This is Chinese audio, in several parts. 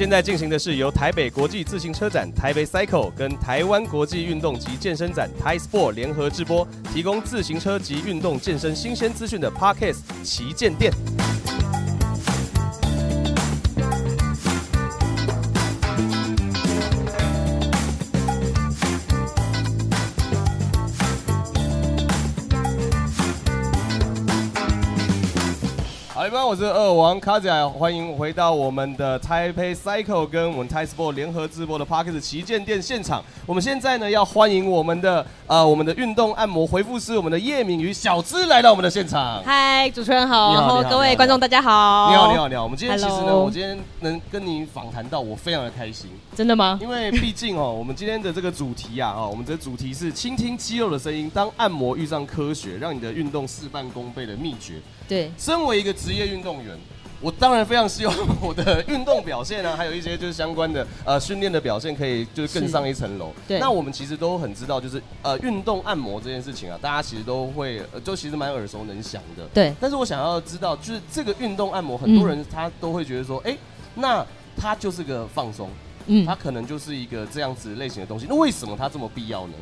现在进行的是由台北国际自行车展、台北 Cycle 跟台湾国际运动及健身展 Thai Sport 联合直播，提供自行车及运动健身新鲜资讯的 Parkes 旗舰店。我是二王卡仔，欢迎回到我们的 Taipei Cycle 跟我们 Thai Sport 联合直播的 Parkes 旗舰店现场。我们现在呢要欢迎我们的呃我们的运动按摩回复师，我们的叶敏瑜小资来到我们的现场。嗨，主持人好，然后各位观众大家好。你好，你好，你好。我们今天其实呢我今天能跟你访谈到，我非常的开心，真的吗？因为毕竟哦，我们今天的这个主题啊，哦，我们的主题是倾听肌肉的声音，当按摩遇上科学，让你的运动事半功倍的秘诀。对，身为一个职业运动员，我当然非常希望我的运动表现啊，还有一些就是相关的呃训练的表现，可以就是更上一层楼。对那我们其实都很知道，就是呃运动按摩这件事情啊，大家其实都会呃就其实蛮耳熟能详的。对，但是我想要知道，就是这个运动按摩，很多人他都会觉得说，哎、那它就是个放松，嗯它可能就是一个这样子类型的东西。那为什么它这么必要呢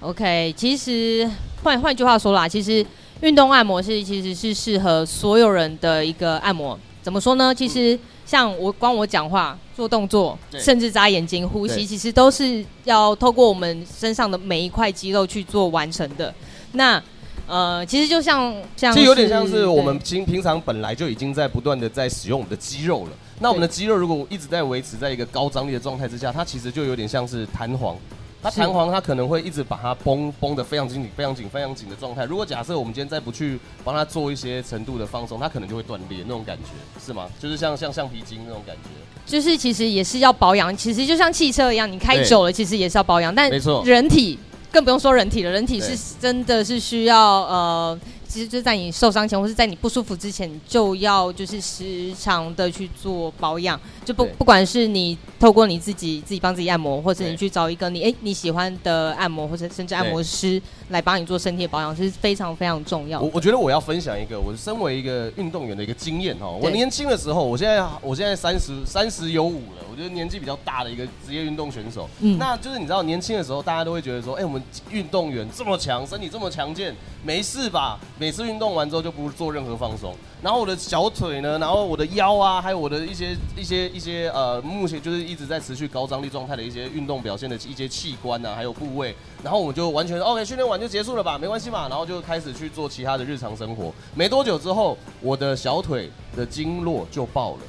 ？，OK。其实换换句话说啦，其实运动按摩是其实是适合所有人的一个按摩。怎么说呢？其实像我光我讲话、做动作，甚至眨眼睛、呼吸，其实都是要透过我们身上的每一块肌肉去做完成的。那呃，其实就像像其实有点像是我们对平平常本来就已经在不断的在使用我们的肌肉了。那我们的肌肉如果一直在维持在一个高张力的状态之下，它其实就有点像是弹簧。它弹簧，它可能会一直把它绷绷得非常紧、非常紧、非常紧的状态。如果假设我们今天再不去帮它做一些程度的放松，它可能就会断裂那种感觉，是吗？就是像像橡皮筋那种感觉。就是其实也是要保养，其实就像汽车一样，你开久了其实也是要保养，但没错人体更不用说人体了，人体是真的是需要呃，其实就在你受伤前或是在你不舒服之前，你就要就是时常的去做保养，就不不管是你透过你自己自己帮自己按摩，或者你去找一个你哎你喜欢的按摩或者甚至按摩师来帮你做身体的保养，是非常非常重要的。我我觉得我要分享一个我身为一个运动员的一个经验哈。我年轻的时候，我现在我现在三十三十有五了，我觉得年纪比较大的一个职业运动选手。嗯那就是你知道年轻的时候，大家都会觉得说，哎、我们运动员这么强，身体这么强健，没事吧？每次运动完之后就不做任何放松。然后我的小腿呢，然后我的腰啊，还有我的一些一些一些呃，目前就是一直在持续高张力状态的一些运动表现的一些器官啊，还有部位，然后我就完全 OK，训练完就结束了吧，没关系嘛，然后就开始去做其他的日常生活。没多久之后，我的小腿的经络就爆了。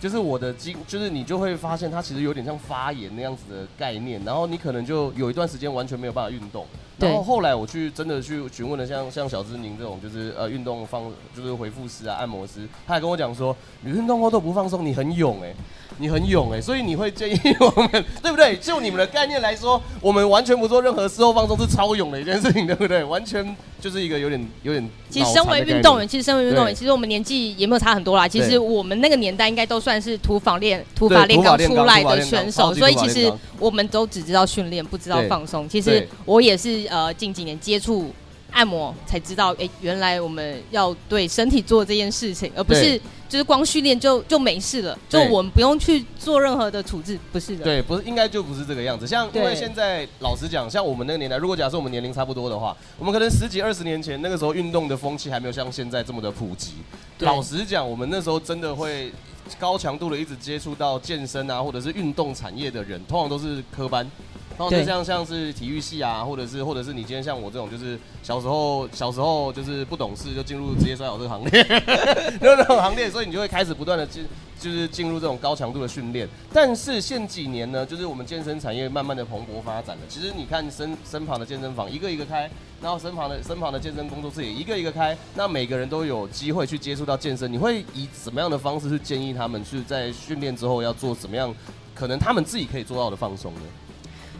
就是我的经，就是你就会发现它其实有点像发炎那样子的概念，然后你可能就有一段时间完全没有办法运动。对然后后来我去真的去询问了像像小芝宁这种就是呃运动放就是回复师啊按摩师，他还跟我讲说，你运动后都不放松，你很勇哎、你很勇哎、所以你会建议我们对不对？就你们的概念来说，我们完全不做任何事后放松是超勇的一件事情，对不对？完全就是一个有点有点其实身为运动员，其实身为运动员，其实我们年纪也没有差很多啦。其实我们那个年代应该都算是土法练土法炼钢土法炼钢出来的选手，所以其实我们都只知道训练，不知道放松。其实我也是呃近几年接触按摩才知道，哎，原来我们要对身体做这件事情，而不是就是光训练就就没事了，就我们不用去做任何的处置，不是的。对，不是应该就不是这个样子。像因为现在老实讲，像我们那个年代，如果假设我们年龄差不多的话，我们可能十几二十年前那个时候运动的风气还没有像现在这么的普及。老实讲，我们那时候真的会高强度的一直接触到健身啊，或者是运动产业的人，通常都是科班。通常对就像像是体育系啊，或者是或者是你今天像我这种，就是小时候小时候就是不懂事就进入职业摔跤这个行列，就是那种行列，所以你就会开始不断的进就是进入这种高强度的训练。但是现几年呢，就是我们健身产业慢慢的蓬勃发展了。其实你看身身旁的健身房一个一个开，然后身旁的身旁的健身工作室也一个一个开，那每个人都有机会去接触到健身。你会以什么样的方式去建议他们去在训练之后要做怎么样？可能他们自己可以做到的放松呢？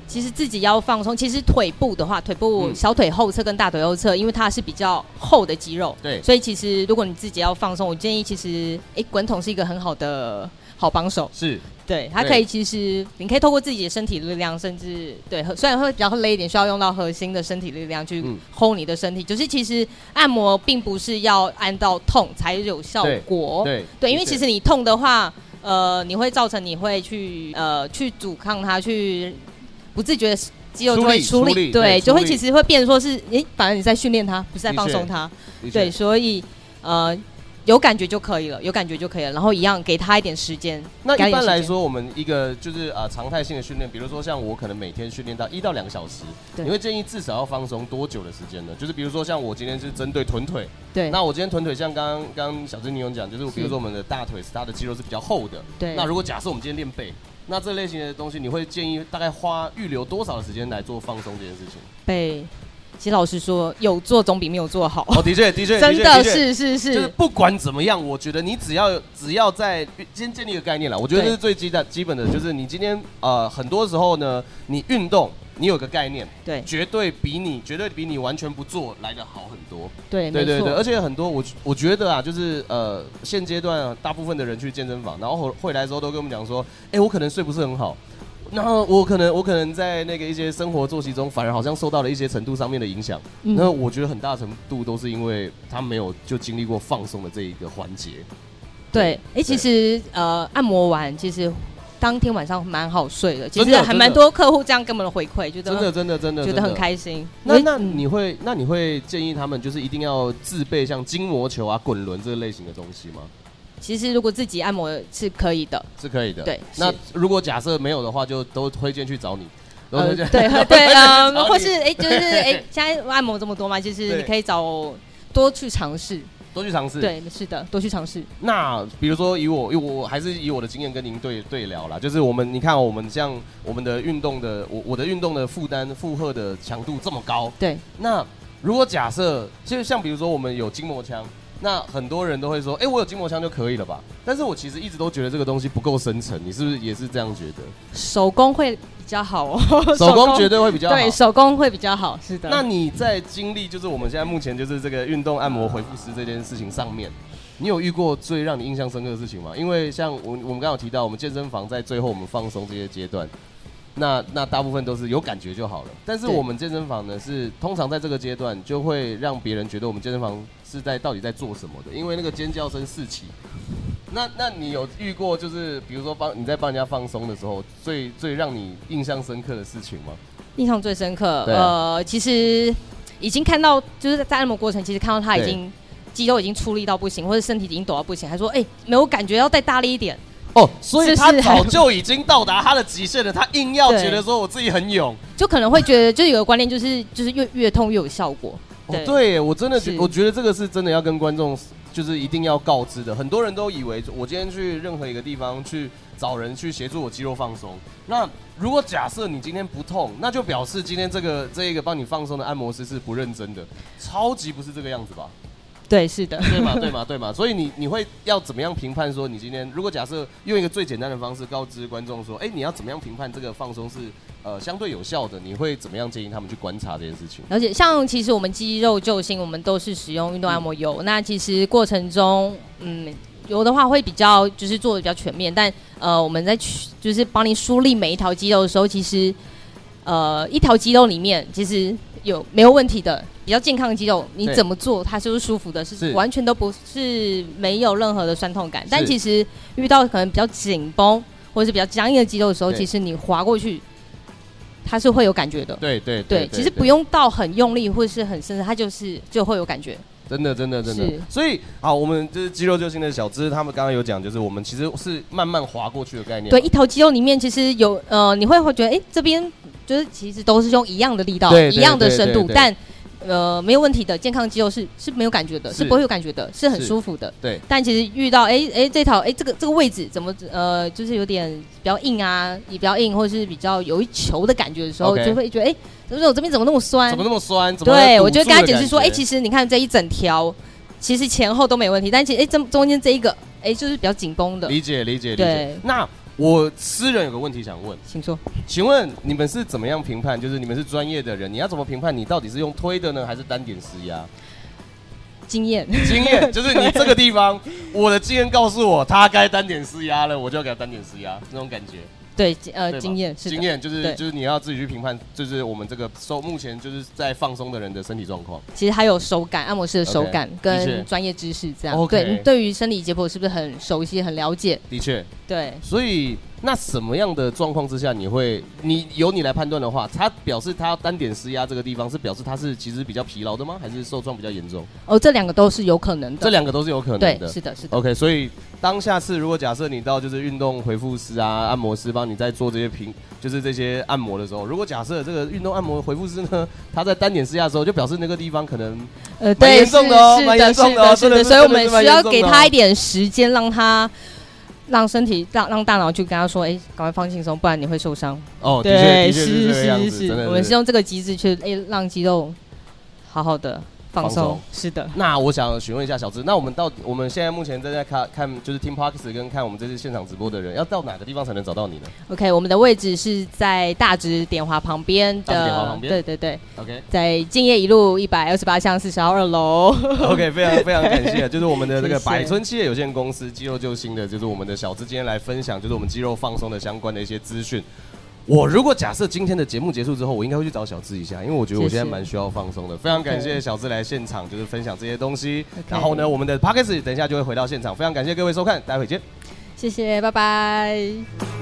其实自己要放松。其实腿部的话，腿部嗯小腿后侧跟大腿后侧，因为它是比较厚的肌肉，对所以其实如果你自己要放松，我建议其实，诶，滚筒是一个很好的好帮手。是对，它可以其实你可以透过自己的身体力量，甚至对，和虽然会比较累一点，需要用到核心的身体力量去嗯 hold 你的身体。就是其实按摩并不是要按到痛才有效果。对对，因为其实你痛的话，呃，你会造成你会去呃去阻抗它，去不自觉的肌肉就会出力出力对对，就会其实会变说是，诶，反而你在训练它，不是在放松它，对，，所以呃有感觉就可以了，有感觉就可以了，然后一样给他一点时间。那一般来说，我们一个就是呃常态性的训练，比如说像我可能每天训练到一到两个小时，你会建议至少要放松多久的时间呢？就是比如说像我今天是针对臀腿，对。那我今天臀腿像刚刚刚刚小珍你有讲，就是比如说我们的大腿是它的肌肉是比较厚的，对。那如果假设我们今天练背，那这类型的东西，你会建议大概花预留多少的时间来做放松这件事情？被，其实老实说，有做总比没有做好，哦，的确，的确，真确的是是是，就是不管怎么样，我觉得你只要只要在先建立一个概念了，我觉得这是最基的基本的，就是你今天呃很多时候呢，你运动你有个概念，对绝对比你绝对比你完全不做来的好很多。对对对对，而且很多我我觉得啊，就是呃现阶段、啊、大部分的人去健身房，然后回来的时候都跟我们讲说，哎，我可能睡不是很好。然后我可能我可能在那个一些生活作息中，反而好像受到了一些程度上面的影响。嗯那我觉得很大程度都是因为他没有就经历过放松的这一个环节。对，哎、其实呃，按摩完其实当天晚上蛮好睡的，其实还蛮多客户这样跟我们的回馈，觉得真的真的真的觉得很开心。那那你会那你会建议他们就是一定要自备像筋膜球啊、滚轮这类型的东西吗？其实如果自己按摩是可以的，是可以的。对那如果假设没有的话，就都推荐去找你。都推荐对 对，啊，或是哎、就是哎、现在按摩这么多嘛，就是你可以找多去尝试。都去尝试。。对，是的，多去尝试。那比如说以我，因为我还是以我的经验跟您对对聊啦，就是我们你看哦我们像我们的运动的，我我的运动的负担负荷的强度这么高，对，那如果假设，就像比如说我们有筋膜枪，那很多人都会说，哎、我有筋膜枪就可以了吧？但是我其实一直都觉得这个东西不够深层，你是不是也是这样觉得？手工会比较好哦，手工绝对会比较好。对，手工会比较好，是的。那你在经历就是我们现在目前就是这个运动按摩回复师这件事情上面，你有遇过最让你印象深刻的事情吗？因为像我我们刚刚有提到，我们健身房在最后我们放松这些阶段，那那大部分都是有感觉就好了。但是我们健身房呢，是通常在这个阶段就会让别人觉得我们健身房是在到底在做什么的，因为那个尖叫声四起。那那你有遇过就是比如说帮你在帮人家放松的时候，最最让你印象深刻的事情吗？印象最深刻，对呃，其实已经看到，就是在按摩过程，其实看到他已经肌肉已经出力到不行，或者身体已经抖到不行，还说，哎、没有感觉，要再大力一点。哦，所以他早就已经到达他的极限了，他硬要对觉得说我自己很勇。就可能会觉得，就是有个观念，就是就是越越痛越有效果。哦，对，我真的我觉得这个是真的要跟观众就是一定要告知的。很多人都以为我今天去任何一个地方去找人去协助我肌肉放松，那如果假设你今天不痛，那就表示今天这个这一个帮你放松的按摩师是不认真的，超级不是这个样子吧？对，是的，对嘛，对嘛，对嘛。所以你你会要怎么样评判说你今天如果假设用一个最简单的方式告知观众说，哎、你要怎么样评判这个放松是呃相对有效的？你会怎么样建议他们去观察这件事情？而且像其实我们肌肉救星，我们都是使用运动按摩油。那其实过程中，嗯，油的话会比较就是做的比较全面，但呃我们在去就是帮你梳理每一条肌肉的时候，其实呃一条肌肉里面其实有没有问题的比较健康的肌肉，你怎么做它就是舒服的，是是完全都不是没有任何的酸痛感。但其实遇到可能比较紧绷或者是比较僵硬的肌肉的时候，其实你滑过去，它是会有感觉的。对对对，其实不，用到很用力或者是很深，它就是就会有感觉。真的真的真的。所以好，我们就是肌肉救星的小资，他们刚刚有讲，就是我们其实是慢慢滑过去的概念。对，一头肌肉里面其实有呃，你会会觉得，哎、这边就是其实都是用一样的力道，一样的深度，但呃没有问题的健康肌肉是是没有感觉的，是是不会有感觉的，是很舒服的。对但其实遇到哎哎、这条哎、这个这个位置怎么呃就是有点比较硬啊，也比较硬，或者是比较有一球的感觉的时候就会觉得哎，怎么我这边怎么那么酸？怎么那么酸？怎么对，堵我就跟他解释说，哎、住的感觉其实你看这一整条，其实前后都没问题，但其实哎，中、中间这一个，哎、就是比较紧绷的。理解理解理解对。那我私人有个问题想问，请说。请问你们是怎么样评判？就是你们是专业的人，你要怎么评判你到底是用推的呢，还是单点施压？经验，经验 就是你这个地方，我的经验告诉我，他该单点施压了，我就要给他单点施压，那种感觉。对，呃，经验是经验就是就是你要自己去评判，就是我们这个收目前就是在放松的人的身体状况。其实还有手感，按摩师的手感跟专业知识这样。对，你对于生理解剖是不是很熟悉、很了解？的确，对，所以那什么样的状况之下，你会你由你来判断的话，他表示他要单点施压这个地方，是表示他是其实比较疲劳的吗？还是受创比较严重？哦，这两个都是有可能的。这两个都是有可能对，的。是的，是的。OK，所以当下次如果假设你到就是运动回复师啊、按摩师帮你在做这些平，就是这些按摩的时候，如果假设这个运动按摩回复师呢，他在单点施压的时候，就表示那个地方可能呃，蛮对，严重的哦蛮严重是的，是的，所以我们需要给他一点时间，让他让身体让让大脑去跟他说，哎，赶快放轻松，不然你会受伤。哦，对，是是是这个样子，真的我们是用这个机制去哎让肌肉好好的放松。是的。那我想询问一下小芝，那我们到我们现在目前正在看看就是听 Parks 跟看我们这次现场直播的人，要到哪个地方才能找到你呢 OK，我们的位置是在大直点华旁边的旁，边对对对，？OK 在敬业一路一百二十八巷四十号二楼。OK，非常非常感谢，就是我们的这个百村企业有限公司肌肉救星的，就是我们的小芝今天来分享，就是我们肌肉放松的相关的一些资讯。我如果假设今天的节目结束之后，我应该会去找小智一下，因为我觉得我现在蛮需要放松的。非常感谢小智来现场，就是分享这些东西。然后呢，我们的 p o c k e t 等一下就会回到现场，非常感谢各位收看，待会见。谢谢，拜拜。